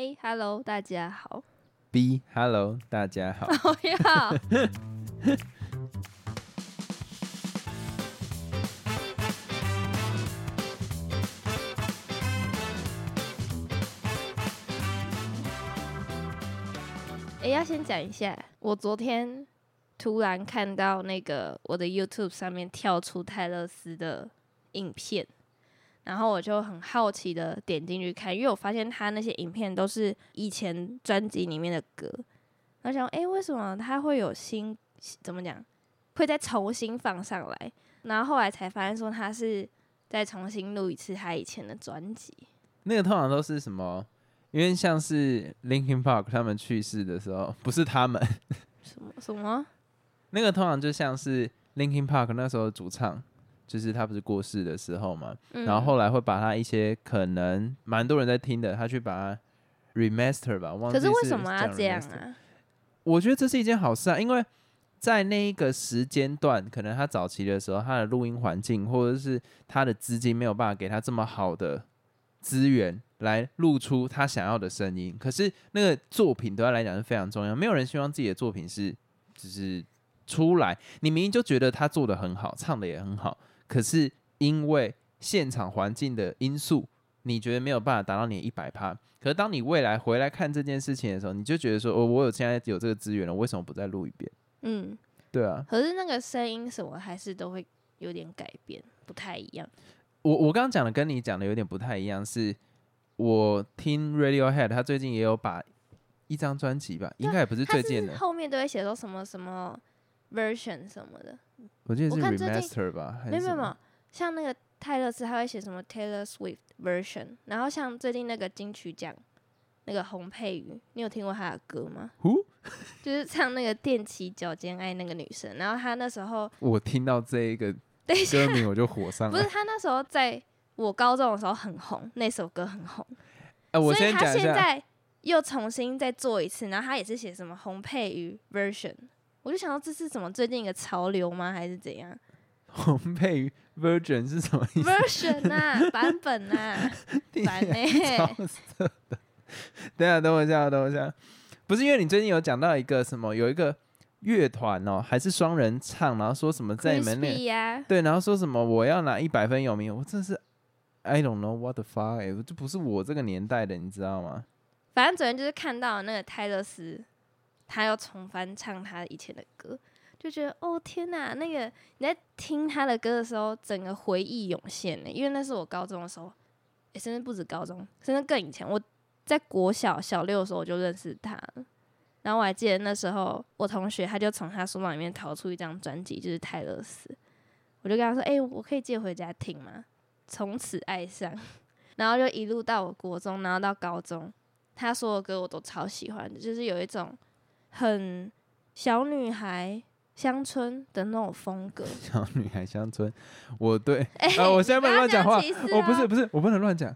A Hello，大家好。B Hello，大家好。不要。哎、要先讲一下，我昨天突然看到那个我的 YouTube 上面跳出泰勒斯的影片，然后我就很好奇的点进去看，因为我发现他那些影片都是以前专辑里面的歌，我想，哎、为什么他会有新怎么讲，会再重新放上来？然后后来才发现说他是再重新录一次他以前的专辑。那个通常都是什么？因为像是 Linkin Park 他们去世的时候，不是他们，什么什么？那个通常就像是 Linkin Park 那时候的主唱，就是他不是过世的时候嘛，嗯然后后来会把他一些可能蛮多人在听的，他去把它 remaster 吧，忘记可是为什么要讲这样啊？我觉得这是一件好事啊，因为在那一个时间段，可能他早期的时候，他的录音环境或者是他的资金没有办法给他这么好的资源来录出他想要的声音。可是那个作品对他来讲是非常重要，没有人希望自己的作品是只是出来，你明明就觉得他做的很好，唱的也很好，可是因为现场环境的因素，你觉得没有办法达到你一百趴。可是当你未来回来看这件事情的时候，你就觉得说，哦，我有现在有这个资源了，为什么不再录一遍？嗯，对啊，可是那个声音什么还是都会有点改变，不太一样。我我刚刚讲的跟你讲的有点不太一样，是我听 Radiohead，他最近也有把一张专辑吧，应该也不是最近的，后面都会写说什么什么 version 什么的，我记得是 remaster 吧，没有没有没有，像那个泰勒斯他会写什么 Taylor Swift version，然后像最近那个金曲奖那个洪佩瑜，你有听过他的歌吗？Who？就是唱那个踮起脚尖爱那个女生，然后他那时候 我听到这一个 歌名我就火上了。不是他那时候在我高中的时候很红，那首歌很红，哎、我所以他先讲一下，现在又重新再做一次，然后他也是写什么洪佩瑜 version，我就想到这是什么最近一个潮流吗？还是怎样 红配 version 是什么意思？version 啊，版本啊，版呢、超色的。等一下，等我一下，等我一下。不是因为你最近有讲到一个什么，有一个乐团哦，还是双人唱，然后说什么在你们那 Crispy 呀、对，然后说什么我要拿一百分有名，我真是 I don't know what the fuck，、欸、这不是我这个年代的，你知道吗？反正昨天就是看到那个泰勒斯，他又重翻唱他以前的歌，就觉得哦天哪，那个你在听他的歌的时候，整个回忆涌现呢。因为那是我高中的时候，诶甚至不止高中，甚至更以前，我在国小小六的时候我就认识他了。然后我还记得那时候，我同学他就从他书包里面掏出一张专辑，就是泰勒斯，我就跟他说：“哎、我可以借回家听吗？”从此爱上，然后就一路到我国中，然后到高中，他所有歌我都超喜欢的，就是有一种很小女孩乡村的那种风格。小女孩乡村，我对 哎、啊，我现在不能乱讲话，你不是哦不是，我不能乱讲。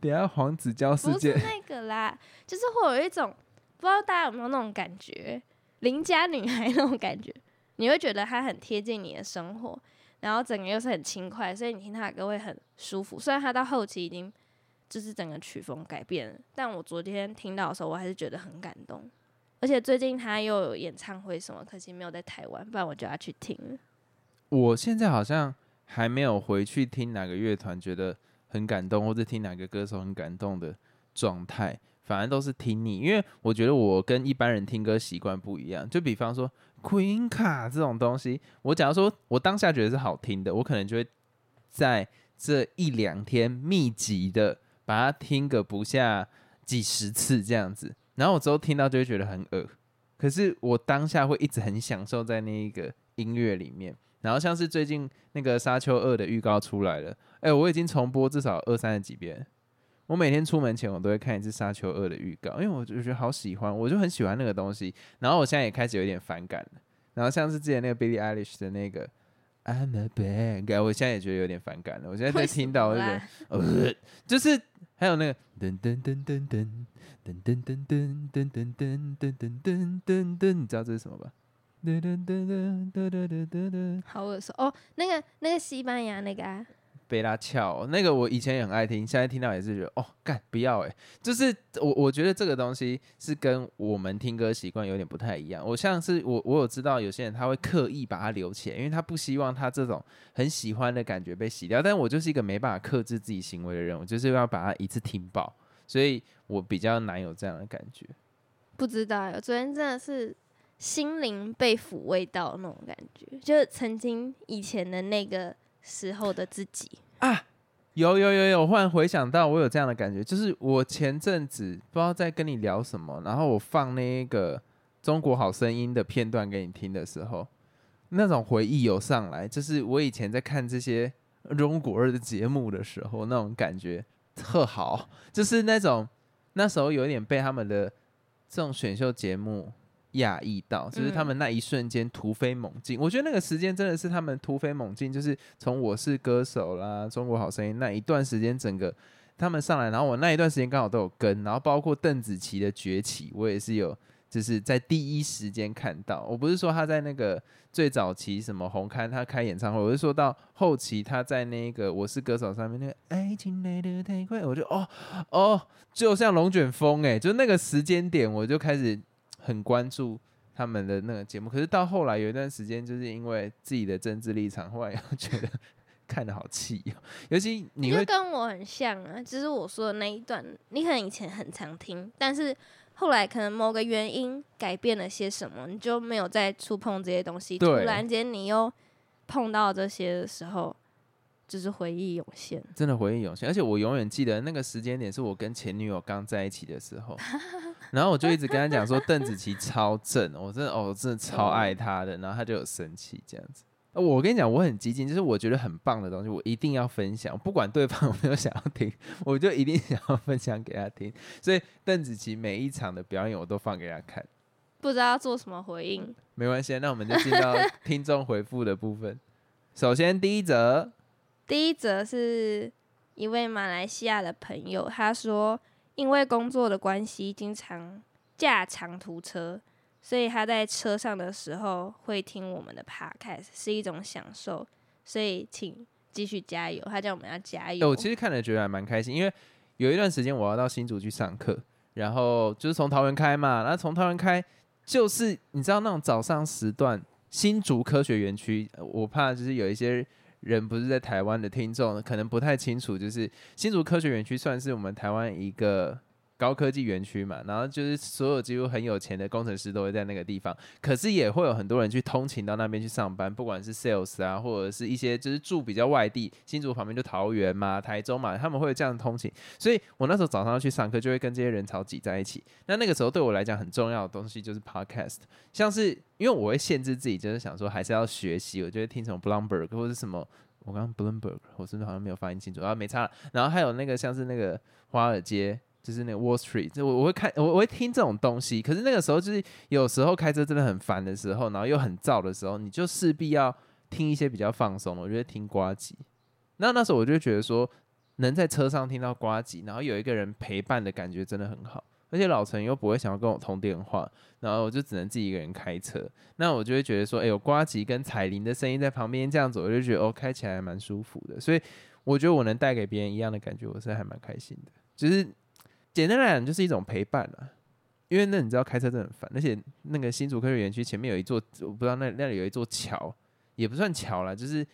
等下黄子佼事不是件，那个啦，就是会有一种不知道大家有没有那种感觉，邻家女孩那种感觉，你会觉得她很贴近你的生活，然后整个又是很轻快，所以你听她的歌会很舒服。虽然她到后期已经就是整个曲风改变了，但我昨天听到的时候，我还是觉得很感动。而且最近他又有演唱会什么，可惜没有在台湾，不然我就要去听。我现在好像还没有回去听哪个乐团觉得很感动，或者听哪个歌手很感动的状态，反而都是听你，因为我觉得我跟一般人听歌习惯不一样。就比方说 Queen 卡这种东西，我假如说我当下觉得是好听的，我可能就会在这一两天密集的把它听个不下几十次这样子，然后我之后听到就会觉得很恶，可是我当下会一直很享受在那一个音乐里面。然后像是最近那个《沙丘二》的预告出来了，哎，我已经重播至少二三十几遍。我每天出门前我都会看一次《沙丘二》的预告，因为我就觉得好喜欢，我就很喜欢那个东西。然后我现在也开始有点反感了。然后像是之前那个 Billie Eilish 的那个 I'm a bad guy，我现在也觉得有点反感了。我现在在听到我就觉得，呃，就是还有那个噔噔噔噔噔噔噔噔噔噔噔噔噔噔噔噔噔，你知道这是什么吧？噔噔噔噔噔噔噔噔噔。好耳熟哦，那个那个西班牙那个啊，贝拉翘，那个我以前也很爱听，现在听到也是觉得哦，干不要哎，就是我我觉得这个东西是跟我们听歌习惯有点不太一样。我像是我我有知道有些人他会刻意把它留起来，因为他不希望他这种很喜欢的感觉被洗掉。但我就是一个没办法克制自己行为的人，我就是要把它一次听爆，所以我比较难有这样的感觉。不知道，昨天真的是心灵被抚慰到那种感觉，就是曾经以前的那个时候的自己啊，有有有有，忽然回想到我有这样的感觉，就是我前阵子不知道在跟你聊什么，然后我放那一个《中国好声音》的片段给你听的时候，那种回忆有上来，就是我以前在看这些中国二的节目的时候，那种感觉特好，就是那种那时候有点被他们的。这种选秀节目压抑到，就是他们那一瞬间突飞猛进。我觉得那个时间真的是他们突飞猛进，就是从《我是歌手》啦，《中国好声音》那一段时间，整个他们上来，然后我那一段时间刚好都有跟，然后包括邓紫棋的崛起，我也是有。就是在第一时间看到，我不是说他在那个最早期什么红刊他开演唱会，我是说到后期他在那个我是歌手上面那个爱情来的太快，我就哦哦，就像龙卷风哎，就那个时间点我就开始很关注他们的那个节目，可是到后来有一段时间，就是因为自己的政治立场，后来又 觉得看的好气哦，尤其你会跟我很像啊，就是我说的那一段，你可能以前很常听，但是。后来可能某个原因改变了些什么，你就没有再触碰这些东西。突然间你又碰到这些的时候，就是回忆涌现。真的回忆涌现，而且我永远记得那个时间点是我跟前女友刚在一起的时候，然后我就一直跟他讲说邓紫棋超正，我真的哦，我真的超爱她的，然后他就有生气这样子。我跟你讲，我很激进，就是我觉得很棒的东西，我一定要分享，不管对方 有没有想要听，我就一定想要分享给他听。所以邓紫棋每一场的表演，我都放给他看。不知道做什么回应？没关系，那我们就进到 听众回复的部分。首先第一则，第一则是一位马来西亚的朋友，他说因为工作的关系，经常驾长途车。所以他在车上的时候会听我们的 podcast，是一种享受。所以请继续加油，他叫我们要加油。我其实看了觉得还蛮开心，因为有一段时间我要到新竹去上课，然后就是从桃园开嘛，然后从桃园开就是你知道那种早上时段，新竹科学园区，我怕就是有一些人不是在台湾的听众，可能不太清楚，就是新竹科学园区算是我们台湾一个。高科技园区嘛，然后就是所有几乎很有钱的工程师都会在那个地方，可是也会有很多人去通勤到那边去上班，不管是 sales 啊，或者是一些就是住比较外地，新竹旁边就桃园嘛、台中嘛，他们会有这样的通勤。所以我那时候早上要去上课，就会跟这些人潮挤在一起。那那个时候对我来讲很重要的东西就是 podcast，像是因为我会限制自己，就是想说还是要学习，我就会听什么 Bloomberg 或者什么，我刚刚 Bloomberg，我是不是好像没有发音清楚？啊，没差。然后还有那个像是那个华尔街。就是那个 Wall Street，就我我会看我我会听这种东西，可是那个时候就是有时候开车真的很烦的时候，然后又很燥的时候，你就势必要听一些比较放松的。我觉得听瓜吉，那那时候我就觉得说，能在车上听到瓜吉，然后有一个人陪伴的感觉真的很好。而且老陈又不会想要跟我通电话，然后我就只能自己一个人开车，那我就会觉得说，哎，有瓜吉跟彩铃的声音在旁边这样子，我就觉得哦，开起来还蛮舒服的。所以我觉得我能带给别人一样的感觉，我是还蛮开心的，就是。简单来讲，就是一种陪伴啊。因为那你知道开车真的很烦，而且那个新竹科学园区前面有一座，我不知道那那里有一座桥，也不算桥啦，就是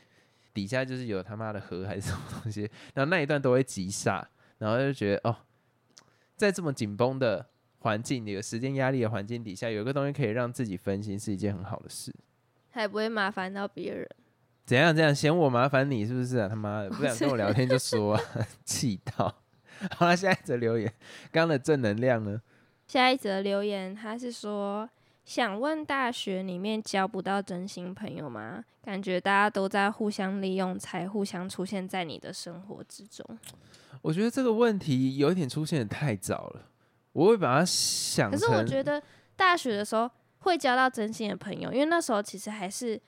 底下就是有他妈的河还是什么东西，然后那一段都会急刹，然后就觉得哦，在这么紧绷的环境、有时间压力的环境底下，有个东西可以让自己分心，是一件很好的事，还不会麻烦到别人。怎样？怎样嫌我麻烦你是不是啊？他妈的，不想跟我聊天就说，气到。好了，下一则留言，刚刚的正能量呢？下一则留言，他是说想问大学里面交不到真心朋友吗？感觉大家都在互相利用，才互相出现在你的生活之中。我觉得这个问题有一点出现的太早了，我会把它想。可是我觉得大学的时候会交到真心的朋友，因为那时候其实还是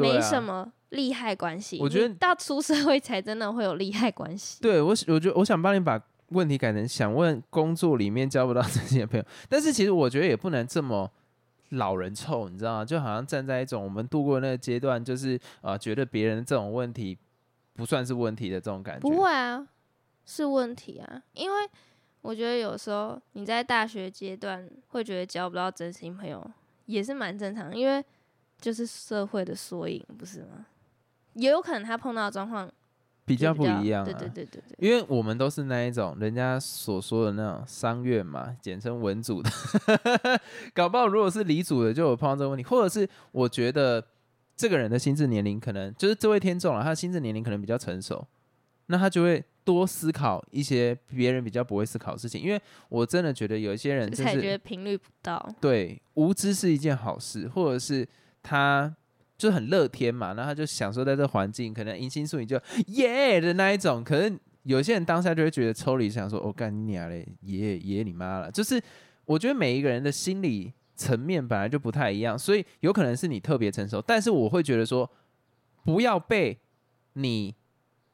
没什么。利害关系，我觉得到出社会才真的会有利害关系。对我，我觉得我想帮你把问题改成想问工作里面交不到 这些朋友，但是其实我觉得也不能这么老人臭，你知道吗？就好像站在一种我们度过那个阶段，就是啊，觉得别人这种问题不算是问题的这种感觉。不会啊，是问题啊，因为我觉得有时候你在大学阶段会觉得交不到真心朋友，也是蛮正常的，因为就是社会的缩影，不是吗？也有可能他碰到的状况比较就不一样、啊，对对对对对，因为我们都是那一种人家所说的那种商院嘛，简称文组的，搞不好如果是理组的，就有碰到这个问题，或者是我觉得这个人的心智年龄可能就是这位听众啊，他的心智年龄可能比较成熟，那他就会多思考一些别人比较不会思考的事情，因为我真的觉得有一些人就才觉是得频率不到。对无知是一件好事，或者是他。就很乐天嘛，然后他就享受在这环境，可能迎新宿你就耶的那一种，可能有些人当下就会觉得抽离，想说我干、你娘嘞，爷爷你妈了。就是我觉得每一个人的心理层面本来就不太一样，所以有可能是你特别成熟，但是我会觉得说，不要被你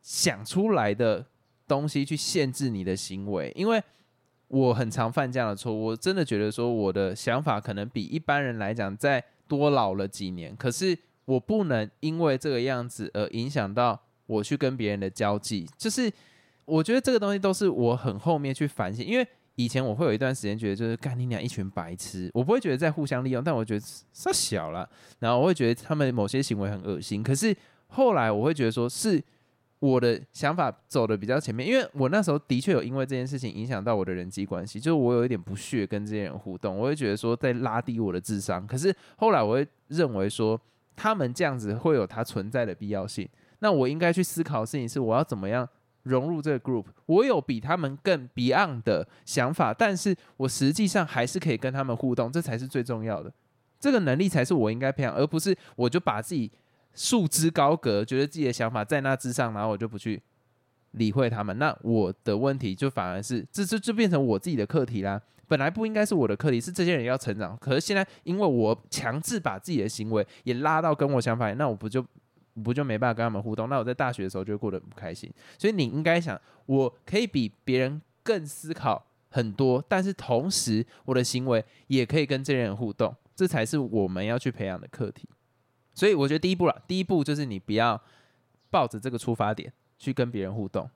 想出来的东西去限制你的行为，因为我很常犯这样的错误。我真的觉得说，我的想法可能比一般人来讲在多老了几年，可是我不能因为这个样子而影响到我去跟别人的交际。就是我觉得这个东西都是我很后面去反省，因为以前我会有一段时间觉得就是干你俩一群白痴，我不会觉得在互相利用，但我觉得太小了，然后我会觉得他们某些行为很恶心。可是后来我会觉得说是我的想法走的比较前面，因为我那时候的确有因为这件事情影响到我的人际关系，就是我有一点不屑跟这些人互动，我会觉得说在拉低我的智商。可是后来我会认为说他们这样子会有它存在的必要性，那我应该去思考的事情是我要怎么样融入这个 group。我有比他们更 beyond 的想法，但是我实际上还是可以跟他们互动，这才是最重要的。这个能力才是我应该培养，而不是我就把自己束之高阁，觉得自己的想法在那之上，然后我就不去理会他们。那我的问题就反而是这这就变成我自己的课题啦。本来不应该是我的课题，是这些人要成长。可是现在因为我强制把自己的行为也拉到跟我想法，那我不就不就没办法跟他们互动？那我在大学的时候就过得很不开心。所以你应该想，我可以比别人更思考很多，但是同时我的行为也可以跟这些人互动，这才是我们要去培养的课题。所以我觉得第一步了，第一步就是你不要抱着这个出发点去跟别人互动。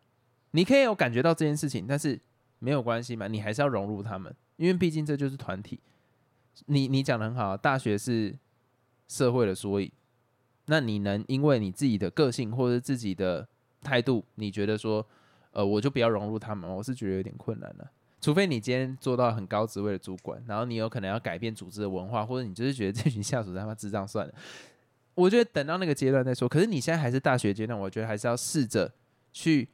你可以有感觉到这件事情，但是没有关系嘛，你还是要融入他们，因为毕竟这就是团体。你你讲的很好，大学是社会的缩影。那你能因为你自己的个性或者自己的态度，你觉得说，呃，我就不要融入他们？我是觉得有点困难了。除非你今天做到很高职位的主管，然后你有可能要改变组织的文化，或者你就是觉得这群下属他妈智障算了。我觉得等到那个阶段再说。可是你现在还是大学阶段，我觉得还是要试着去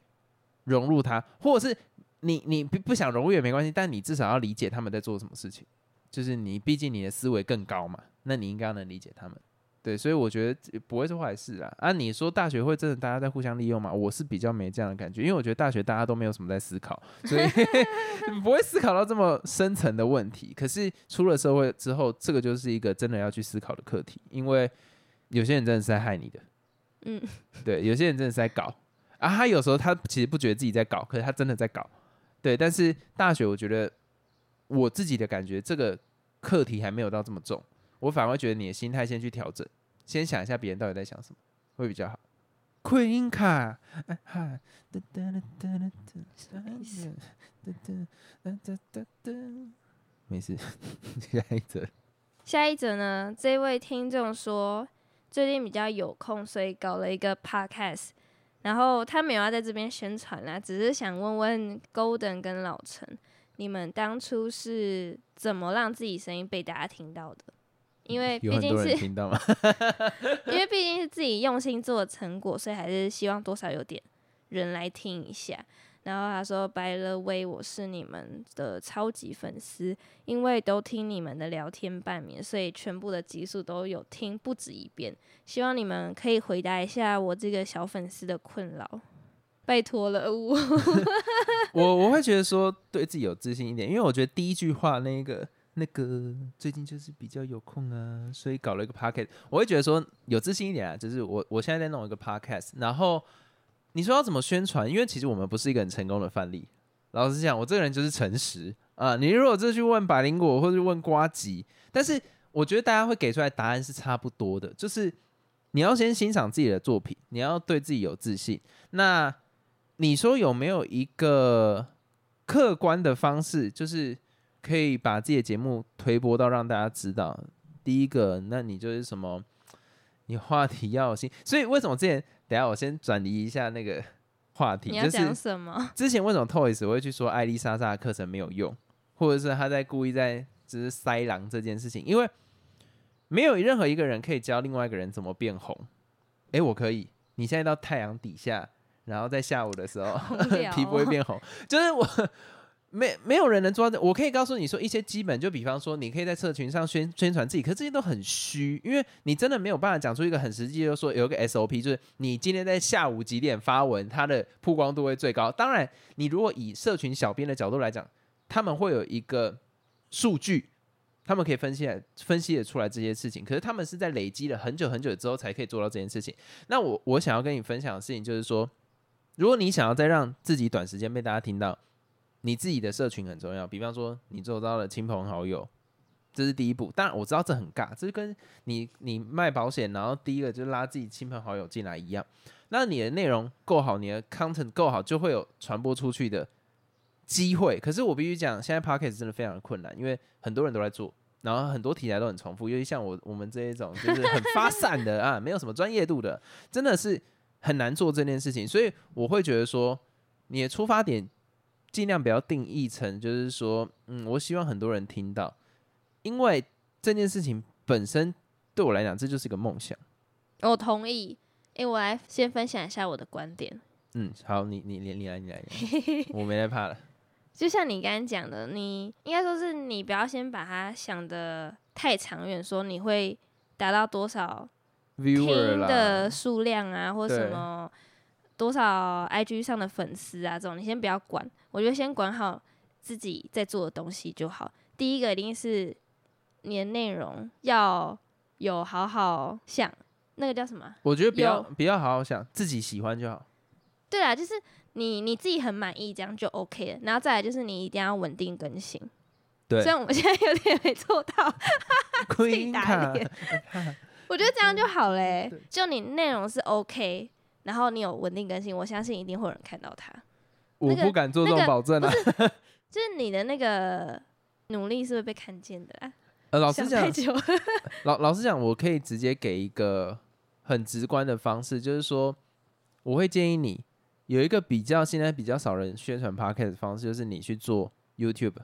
融入他，或者是你你不不想融入也没关系，但你至少要理解他们在做什么事情。就是你毕竟你的思维更高嘛，那你应该能理解他们。对，所以我觉得不会是坏事啊。啊，你说大学会真的大家在互相利用吗？我是比较没这样的感觉，因为我觉得大学大家都没有什么在思考，所以 不会思考到这么深层的问题。可是出了社会之后，这个就是一个真的要去思考的课题，因为有些人真的是在害你的，嗯，对，有些人真的是在搞啊。他有时候他其实不觉得自己在搞，可是他真的在搞。对，但是大学我觉得我自己的感觉，这个课题还没有到这么重。我反而觉得你的心态先去调整，先想一下别人到底在想什么，会比较好。Queen 卡，哈，哒哒哒哒哒哒，哒哒哒哒哒，没事，下一则。下一则呢，这位听众说最近比较有空，所以搞了一个 podcast。然后他没有要在这边宣传啦，只是想问问 Golden 跟老陈，你们当初是怎么让自己声音被大家听到的？因为毕竟是听到吗？因为毕竟是自己用心做的成果，所以还是希望多少有点人来听一下。然后他说：“By the way，我是你们的超级粉丝，因为都听你们的聊天半眠，所以全部的集数都有听不止一遍。希望你们可以回答一下我这个小粉丝的困扰，拜托了 我。我我会觉得说对自己有自信一点，因为我觉得第一句话那个那个最近就是比较有空啊，所以搞了一个 podcast。我会觉得说有自信一点啊，就是我我现在在弄一个 podcast，然后你说要怎么宣传？因为其实我们不是一个很成功的范例。老实讲，我这个人就是诚实啊。你如果这去问百灵果或者问瓜吉，但是我觉得大家会给出来答案是差不多的，就是你要先欣赏自己的作品，你要对自己有自信。那你说有没有一个客观的方式，就是可以把自己的节目推播到让大家知道？第一个，那你就是什么？你话题要有心。所以为什么之前？等下我先转移一下那个 话题，你要讲什么？之前为什么 Toys 我会去说艾丽莎莎的课程没有用，或者是他在故意在只是塞狼这件事情？因为没有任何一个人可以教另外一个人怎么变红。哎，我可以。你现在到太阳底下，然后在下午的时候 皮肤会变红，就是我。没没有人能做到。我可以告诉你说一些基本，就比方说，你可以在社群上宣宣传自己，可是这些都很虚，因为你真的没有办法讲出一个很实际，就是说有一个 SOP，就是你今天在下午几点发文，它的曝光度会最高。当然，你如果以社群小编的角度来讲，他们会有一个数据，他们可以分析来分析的出来这些事情，可是他们是在累积了很久很久之后才可以做到这件事情。那我我想要跟你分享的事情就是说，如果你想要再让自己短时间被大家听到。你自己的社群很重要，比方说你做到了亲朋好友，这是第一步。当然我知道这很尬，这是跟你你卖保险，然后第一个就拉自己亲朋好友进来一样。那你的内容够好，你的 content 够好，就会有传播出去的机会。可是我必须讲，现在 p o c k e t 真的非常的困难，因为很多人都在做，然后很多题材都很重复。尤其像我我们这一种就是很发散的 啊，没有什么专业度的，真的是很难做这件事情。所以我会觉得说，你的出发点。尽量不要定义成，就是说，嗯，我希望很多人听到，因为这件事情本身对我来讲，这就是一个梦想。我同意。哎，我来先分享一下我的观点。嗯，好，你你你你来你来，我没害怕了。就像你刚刚讲的，你应该说是你不要先把它想的太长远，说你会达到多少听的数量啊，或什么。多少 IG 上的粉丝啊，这种你先不要管，我觉得先管好自己在做的东西就好。第一个一定是你的内容要有好好想，那个叫什么？我觉得不要不要好好想，自己喜欢就好。对啊，就是你你自己很满意，这样就 OK 了。然后再来就是你一定要稳定更新。对，虽然我们现在有点没做到，自己打脸。我觉得这样就好嘞，就你内容是 OK。然后你有稳定更新，我相信一定会有人看到它。我不敢做这种保证啊。就是你的那个努力是会被看见的。呃，老实讲，老老实讲，我可以直接给一个很直观的方式，就是说，我会建议你有一个比较现在比较少人宣传 podcast 的方式，就是你去做 YouTube。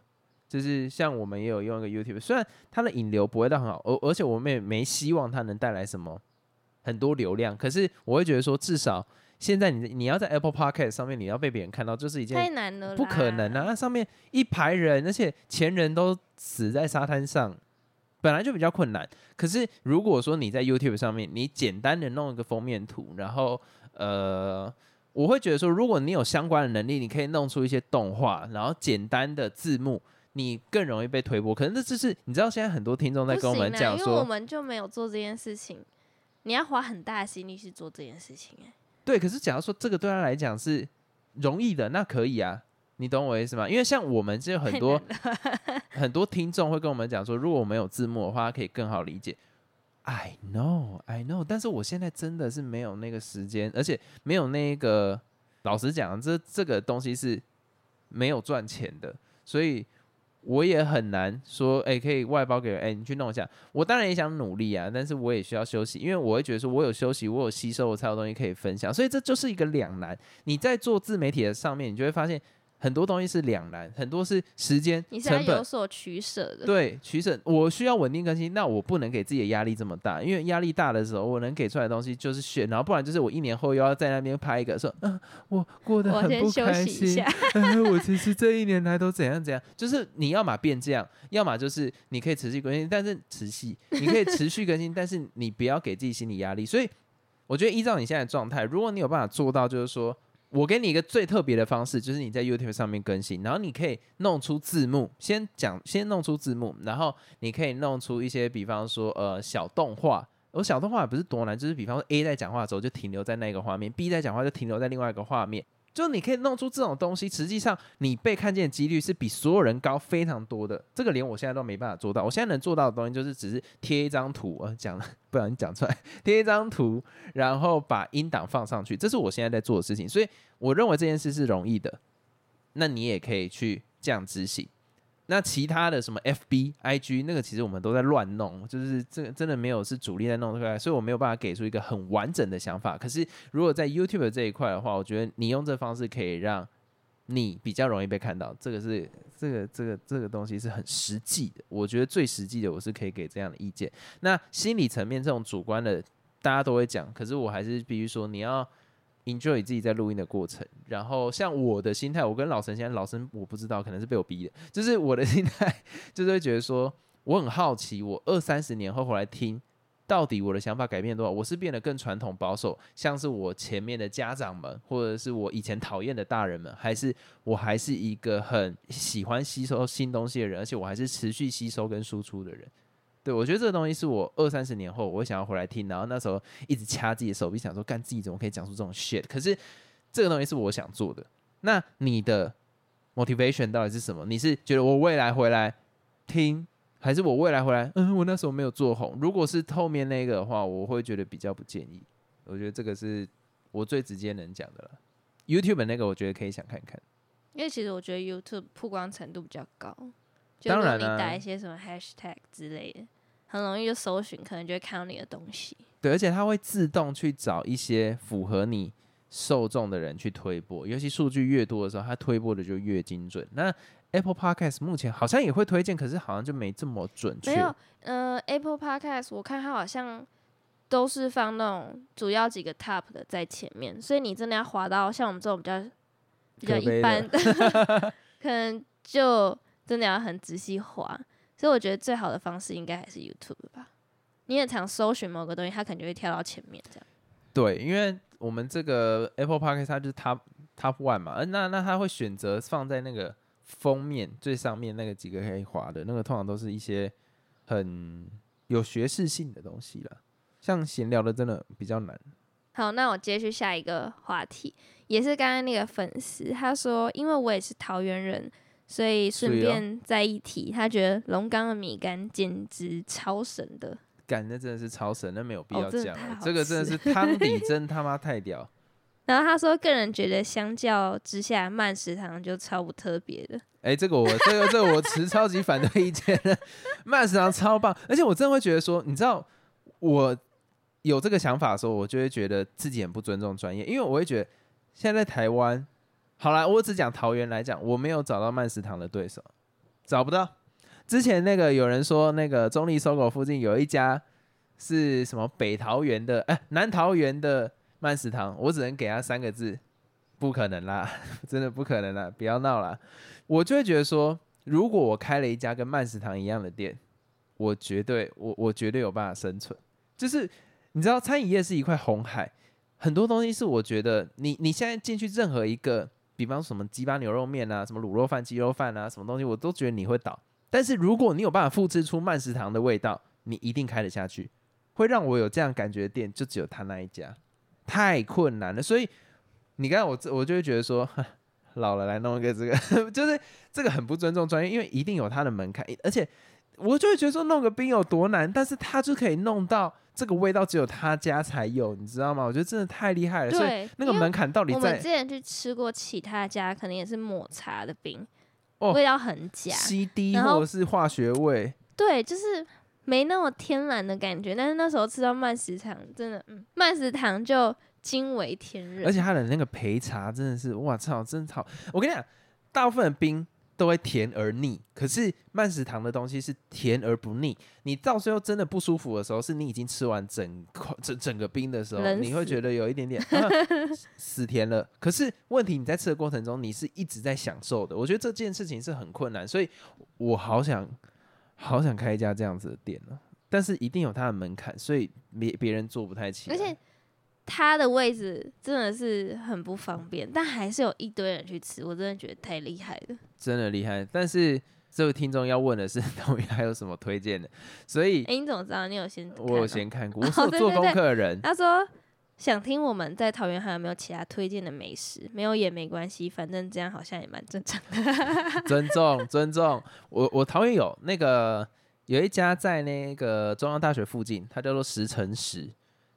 就是像我们也有用一个 YouTube，虽然它的引流不会到很好，而而且我们也没希望它能带来什么。很多流量，可是我会觉得说，至少现在你你要在 Apple Podcast 上面，你要被别人看到，就是一件太难了，不可能啊！那上面一排人，而且前人都死在沙滩上，本来就比较困难。可是如果说你在 YouTube 上面，你简单的弄一个封面图，然后呃，我会觉得说，如果你有相关的能力，你可以弄出一些动画，然后简单的字幕，你更容易被推播。可能这就是你知道，现在很多听众在跟我们讲说，我们就没有做这件事情。你要花很大的心力去做这件事情，哎，对。可是假如说这个对他来讲是容易的，那可以啊，你懂我意思吗？因为像我们这很多 很多听众会跟我们讲说，如果我们有字幕的话，可以更好理解。I know, I know，但是我现在真的是没有那个时间，而且没有那个，老实讲，这这个东西是没有赚钱的，所以。我也很难说，哎，可以外包给，哎，你去弄一下。我当然也想努力啊，但是我也需要休息，因为我会觉得说，我有休息，我有吸收，我才有东西可以分享。所以这就是一个两难。你在做自媒体的上面，你就会发现。很多东西是两难，很多是时间成本有所取舍的。对，取舍。我需要稳定更新，那我不能给自己的压力这么大，因为压力大的时候，我能给出来的东西就是选，然后不然就是我一年后又要在那边拍一个说，嗯，我过得很不开心。我其实这一年来都怎样怎样，就是你要么变这样，要么就是你可以持续更新，但是持续你可以持续更新，但是你不要给自己心理压力。所以我觉得依照你现在的状态，如果你有办法做到，就是说。我给你一个最特别的方式，就是你在 YouTube 上面更新，然后你可以弄出字幕，先讲，先弄出字幕，然后你可以弄出一些，比方说，呃，小动画。我小动画也不是多难，就是比方说 A 在讲话的时候就停留在那个画面，B 在讲话就停留在另外一个画面。就你可以弄出这种东西，实际上你被看见的几率是比所有人高非常多的。这个连我现在都没办法做到。我现在能做到的东西就是只是贴一张图，讲了不小心讲出来，贴一张图，然后把音档放上去，这是我现在在做的事情。所以我认为这件事是容易的，那你也可以去这样执行。那其他的什么 FB、IG 那个，其实我们都在乱弄，就是这个真的没有是主力在弄出来，所以我没有办法给出一个很完整的想法。可是如果在 YouTube 这一块的话，我觉得你用这方式可以让你比较容易被看到，这个是这个这个这个东西是很实际的。我觉得最实际的，我是可以给这样的意见。那心理层面这种主观的，大家都会讲，可是我还是必须说你要。Enjoy 自己在录音的过程，然后像我的心态，我跟老陈现在老陈我不知道，可能是被我逼的，就是我的心态就是会觉得说，我很好奇，我二三十年后回来听，到底我的想法改变多少？我是变得更传统保守，像是我前面的家长们，或者是我以前讨厌的大人们，还是我还是一个很喜欢吸收新东西的人，而且我还是持续吸收跟输出的人。对，我觉得这个东西是我二三十年后，我想要回来听，然后那时候一直掐自己的手臂，想说干自己怎么可以讲出这种 shit？可是这个东西是我想做的。那你的 motivation 到底是什么？你是觉得我未来回来听，还是我未来回来？嗯，我那时候没有做红。如果是后面那个的话，我会觉得比较不建议。我觉得这个是我最直接能讲的了。YouTube 那个，我觉得可以想看看，因为其实我觉得 YouTube 曝光程度比较高。当然你打一些什么 hashtag 之类的，很容易就搜寻，可能就会看到你的东西。对，而且它会自动去找一些符合你受众的人去推播，尤其数据越多的时候，它推播的就越精准。那 Apple Podcast 目前好像也会推荐，可是好像就没这么准确。没有，呃，Apple Podcast 我看它好像都是放那种主要几个 top 的在前面，所以你真的要滑到像我们这种比较比较一般的，可能就。真的要很仔细滑，所以我觉得最好的方式应该还是 YouTube 吧。你也常搜寻某个东西，它可能就会跳到前面这样。对，因为我们这个 Apple Park 它就是 Top Top One 嘛，那那它会选择放在那个封面最上面那个几个可以滑的那个，通常都是一些很有学识性的东西了。像闲聊的真的比较难。好，那我接续下一个话题，也是刚刚那个粉丝他说，因为我也是桃园人。所以顺便再一提，他觉得龙岗的米干简直超神的，干那真的是超神，那没有必要讲，这个真的是汤底真他妈太屌。然后他说，个人觉得相较之下，慢食堂就超不特别的。哎，这个我这个这个我持超级反对意见，慢食堂超棒，而且我真的会觉得说，你知道我有这个想法的时候，我就会觉得自己很不尊重专业，因为我会觉得现在在台湾。好了，我只讲桃园来讲，我没有找到慢食堂的对手，找不到。之前那个有人说，那个中立搜狗附近有一家是什么北桃园的，哎，南桃园的慢食堂，我只能给他三个字，不可能啦，真的不可能啦，不要闹了。我就会觉得说，如果我开了一家跟慢食堂一样的店，我绝对，我我绝对有办法生存。就是你知道，餐饮业是一块红海，很多东西是我觉得，你你现在进去任何一个。比方什么鸡巴牛肉面啊，什么卤肉饭、鸡肉饭啊，什么东西我都觉得你会倒。但是如果你有办法复制出慢食堂的味道，你一定开得下去。会让我有这样感觉的店，就只有他那一家，太困难了。所以你刚才我我就会觉得说，老了来弄一个这个，就是这个很不尊重专业，因为一定有它的门槛，而且。我就会觉得说弄个冰有多难，但是他就可以弄到这个味道只有他家才有，你知道吗？我觉得真的太厉害了。所以那个门槛到底在？我们之前去吃过其他家，可能也是抹茶的冰，味道很假，CD 或者是化学味。对，就是没那么天然的感觉。但是那时候吃到慢食堂，真的，嗯，慢食堂就惊为天人。而且它的那个陪茶真的是，哇操，真的好！我跟你讲，大部分的冰。都会甜而腻，可是慢食糖的东西是甜而不腻。你到最后真的不舒服的时候，是你已经吃完整块整整个冰的时候，你会觉得有一点点 死甜了。可是问题你在吃的过程中，你是一直在享受的。我觉得这件事情是很困难，所以我好想好想开一家这样子的店呢。但是一定有它的门槛，所以别别人做不太起来。他的位置真的是很不方便，但还是有一堆人去吃，我真的觉得太厉害了，真的厉害。但是这位听众要问的是，到底还有什么推荐的？所以，哎，你怎么知道？你有先？我有先看过，我是做功课的人。他说想听我们在桃园还有没有其他推荐的美食？没有也没关系，反正这样好像也蛮正常的。尊重尊重，我我桃园有那个有一家在那个中央大学附近，它叫做十乘十。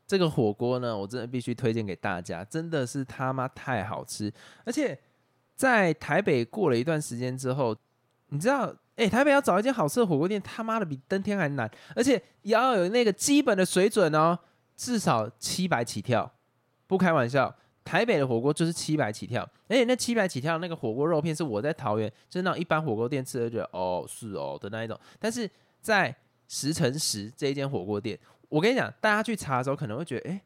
这个火锅呢，我真的必须推荐给大家，真的是他妈太好吃。而且在台北过了一段时间之后，你知道，哎，台北要找一间好吃的火锅店，他妈的比登天还难，而且也要有那个基本的水准哦，至少七百起跳，不开玩笑。台北的火锅就是七百起跳，而且那七百起跳那个火锅肉片是我在桃园就是那种一般火锅店吃的，觉得哦是哦的那一种，但是在十乘十这一间火锅店。我跟你讲，大家去查的时候可能会觉得，哎，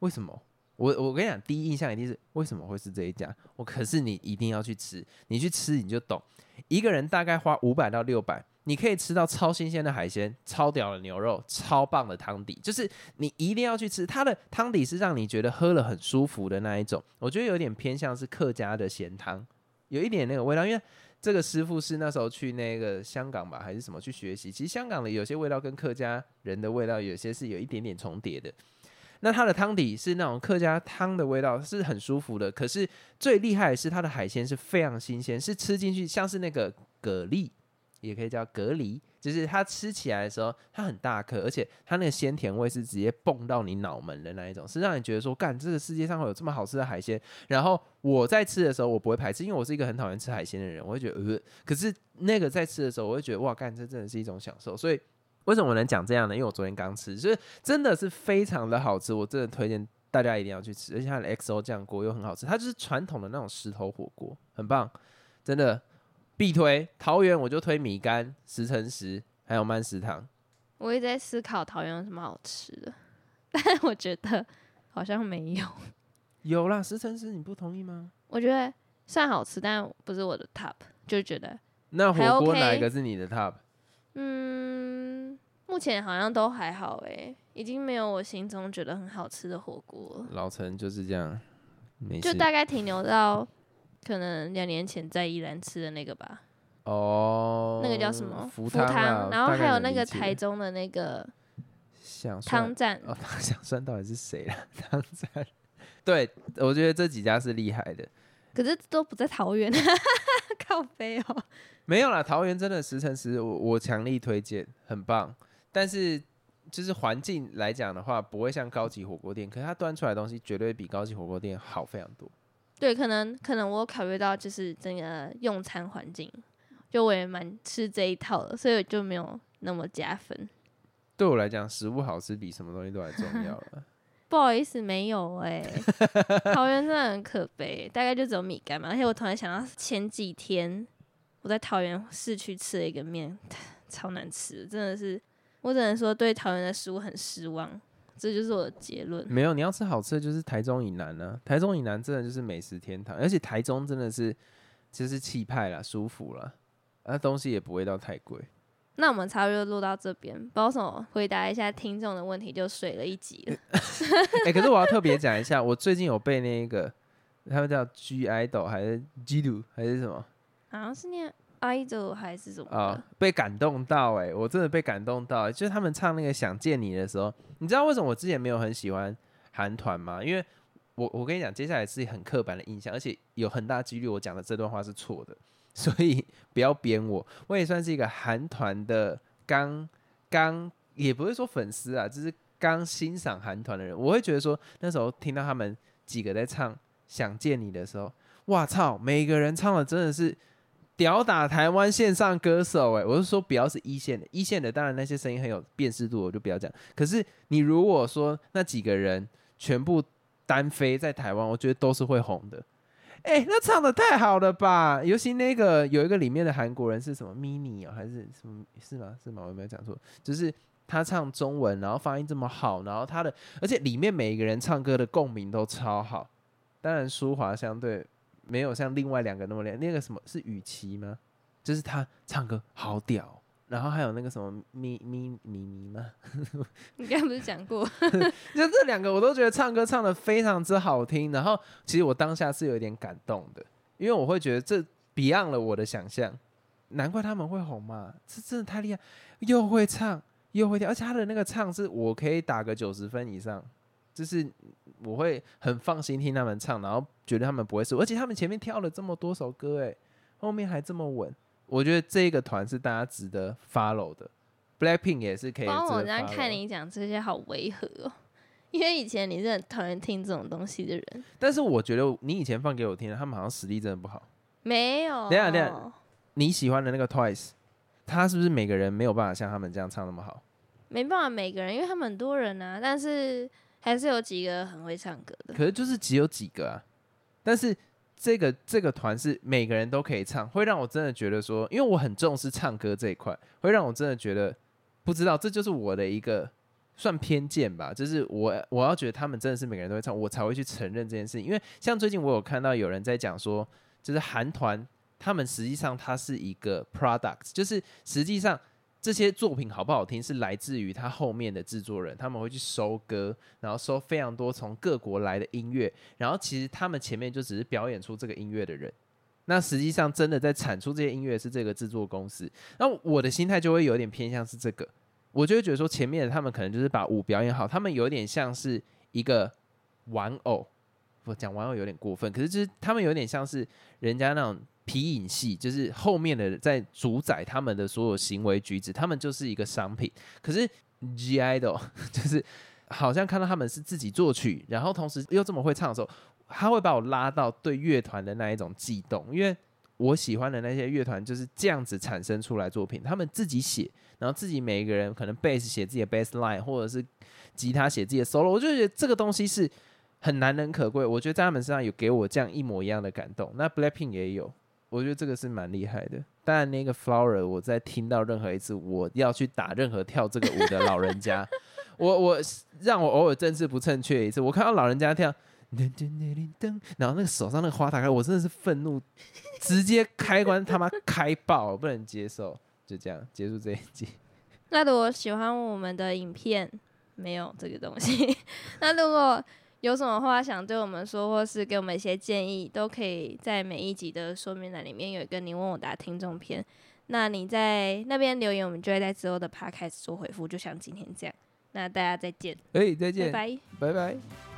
为什么？我我跟你讲，第一印象一定是为什么会是这一家？我可是你一定要去吃，你去吃你就懂。一个人大概花五百到六百，你可以吃到超新鲜的海鲜、超屌的牛肉、超棒的汤底，就是你一定要去吃。它的汤底是让你觉得喝了很舒服的那一种，我觉得有点偏向是客家的咸汤，有一点那个味道，因为。这个师傅是那时候去那个香港吧，还是什么去学习？其实香港的有些味道跟客家人的味道有些是有一点点重叠的。那它的汤底是那种客家汤的味道，是很舒服的。可是最厉害的是它的海鲜是非常新鲜，是吃进去像是那个蛤蜊。也可以叫蛤蜊，就是它吃起来的时候，它很大颗，而且它那个鲜甜味是直接蹦到你脑门的那一种，是让你觉得说，干这个世界上会有这么好吃的海鲜。然后我在吃的时候，我不会排斥，因为我是一个很讨厌吃海鲜的人，我会觉得呃，可是那个在吃的时候，我会觉得哇，干这真的是一种享受。所以为什么我能讲这样呢？因为我昨天刚吃，就是真的是非常的好吃，我真的推荐大家一定要去吃，而且它的 XO 酱锅又很好吃，它就是传统的那种石头火锅，很棒，真的。必推桃园，我就推米干、十乘十，还有慢食堂。我一直在思考桃园有什么好吃的，但我觉得好像没有。有啦，十乘十，你不同意吗？我觉得算好吃，但不是我的 top，就觉得那火锅哪一个是你的 top？嗯，目前好像都还好诶，已经没有我心中觉得很好吃的火锅。老陈就是这样，就大概停留到。可能两年前在宜兰吃的那个吧，哦，那个叫什么福汤，然后还有那个台中的那个想汤站，哦，想算到底是谁了？汤站，对我觉得这几家是厉害的，可是都不在桃园，靠背哦，没有啦，桃园真的十乘十，我我强力推荐，很棒，但是就是环境来讲的话，不会像高级火锅店，可是它端出来的东西绝对比高级火锅店好非常多。对，可能可能我考虑到就是整个用餐环境，就我也蛮吃这一套的，所以就没有那么加分。对我来讲，食物好吃比什么东西都还重要了。不好意思，没有哎，桃园真的很可悲，大概就只有米干嘛。而且我突然想到前几天我在桃园市区吃了一个面，超难吃，真的是，我只能说对桃园的食物很失望。这就是我的结论。没有，你要吃好吃的，就是台中以南呢。台中以南真的就是美食天堂，而且台中真的是就是气派啦，舒服啦，那东西也不会到太贵。那我们差不多录到这边，不知道什么回答一下听众的问题，就水了一集了。哎，可是我要特别讲一下，我最近有被那个他们叫 G idol 还是 G do 还是什么？好像是念。Idol 还是什么？啊，被感动到哎！我真的被感动到，就是他们唱那个《想见你》的时候，你知道为什么我之前没有很喜欢韩团吗？因为我我跟你讲，接下来是很刻板的印象，而且有很大几率我讲的这段话是错的，所以不要编我。我也算是一个韩团的刚刚，也不是说粉丝啊，就是刚欣赏韩团的人。我会觉得说，那时候听到他们几个在唱《想见你》的时候，哇操，每个人唱的真的是。屌打台湾线上歌手，哎，我是说，不要是一线的，一线的当然那些声音很有辨识度，我就不要讲。可是你如果说那几个人全部单飞在台湾，我觉得都是会红的。哎，那唱的太好了吧？尤其那个有一个里面的韩国人是什么 mini 哦，还是什么？是吗？是吗？我有没有讲错？就是他唱中文，然后发音这么好，然后他的，而且里面每一个人唱歌的共鸣都超好。当然，舒华相对。没有像另外两个那么亮，那个什么是雨琦吗？就是他唱歌好屌，然后还有那个什么咪咪咪咪吗？你刚刚不是讲过？就这两个我都觉得唱歌唱的非常之好听，然后其实我当下是有点感动的，因为我会觉得这 Beyond 了我的想象，难怪他们会红嘛，这真的太厉害，又会唱又会跳，而且他的那个唱是我可以打个九十分以上，就是我会很放心听他们唱，然后觉得他们不会输，而且他们前面跳了这么多首歌，哎，后面还这么稳，我觉得这个团是大家值得 follow 的。Blackpink 也是可以。帮我这样看你讲这些好违和哦，因为以前你是很讨厌听这种东西的人。但是我觉得你以前放给我听，他们好像实力真的不好。没有。等下等下，你喜欢的那个 Twice，他是不是每个人没有办法像他们这样唱那么好？没办法，每个人，因为他们很多人啊，但是还是有几个很会唱歌的。可是就是只有几个啊，但是这个这个团是每个人都可以唱，会让我真的觉得说，因为我很重视唱歌这一块，会让我真的觉得。不知道，这就是我的一个算偏见吧。就是我我要觉得他们真的是每个人都会唱，我才会去承认这件事情。因为像最近我有看到有人在讲说，就是韩团他们实际上它是一个 product，就是实际上这些作品好不好听是来自于他后面的制作人，他们会去收歌，然后收非常多从各国来的音乐，然后其实他们前面就只是表演出这个音乐的人。那实际上，真的在产出这些音乐是这个制作公司。那我的心态就会有点偏向是这个，我就会觉得说，前面的他们可能就是把舞表演好，他们有点像是一个玩偶。我讲玩偶有点过分，可是就是他们有点像是人家那种皮影戏，就是后面的在主宰他们的所有行为举止，他们就是一个商品。可是 G I 的，就是好像看到他们是自己作曲，然后同时又这么会唱的时候。他会把我拉到对乐团的那一种悸动，因为我喜欢的那些乐团就是这样子产生出来作品，他们自己写，然后自己每一个人可能 bass 写自己的 bass line，或者是吉他写自己的 solo，我就觉得这个东西是很难能可贵。我觉得在他们身上有给我这样一模一样的感动。那 Blackpink 也有，我觉得这个是蛮厉害的。当然，那个 Flower，我在听到任何一次我要去打任何跳这个舞的老人家，我我让我偶尔政治不正确一次，我看到老人家跳。噔噔噔噔，然后那个手上那个花打开，我真的是愤怒，直接开关他妈开爆，不能接受，就这样结束这一集。那如果喜欢我们的影片，没有这个东西，那如果有什么话想对我们说，或是给我们一些建议，都可以在每一集的说明栏里面有一个你问我答听众篇，那你在那边留言，我们就会在之后的 podcast 做回复，就像今天这样。那大家再见，哎，再见，拜拜，拜拜。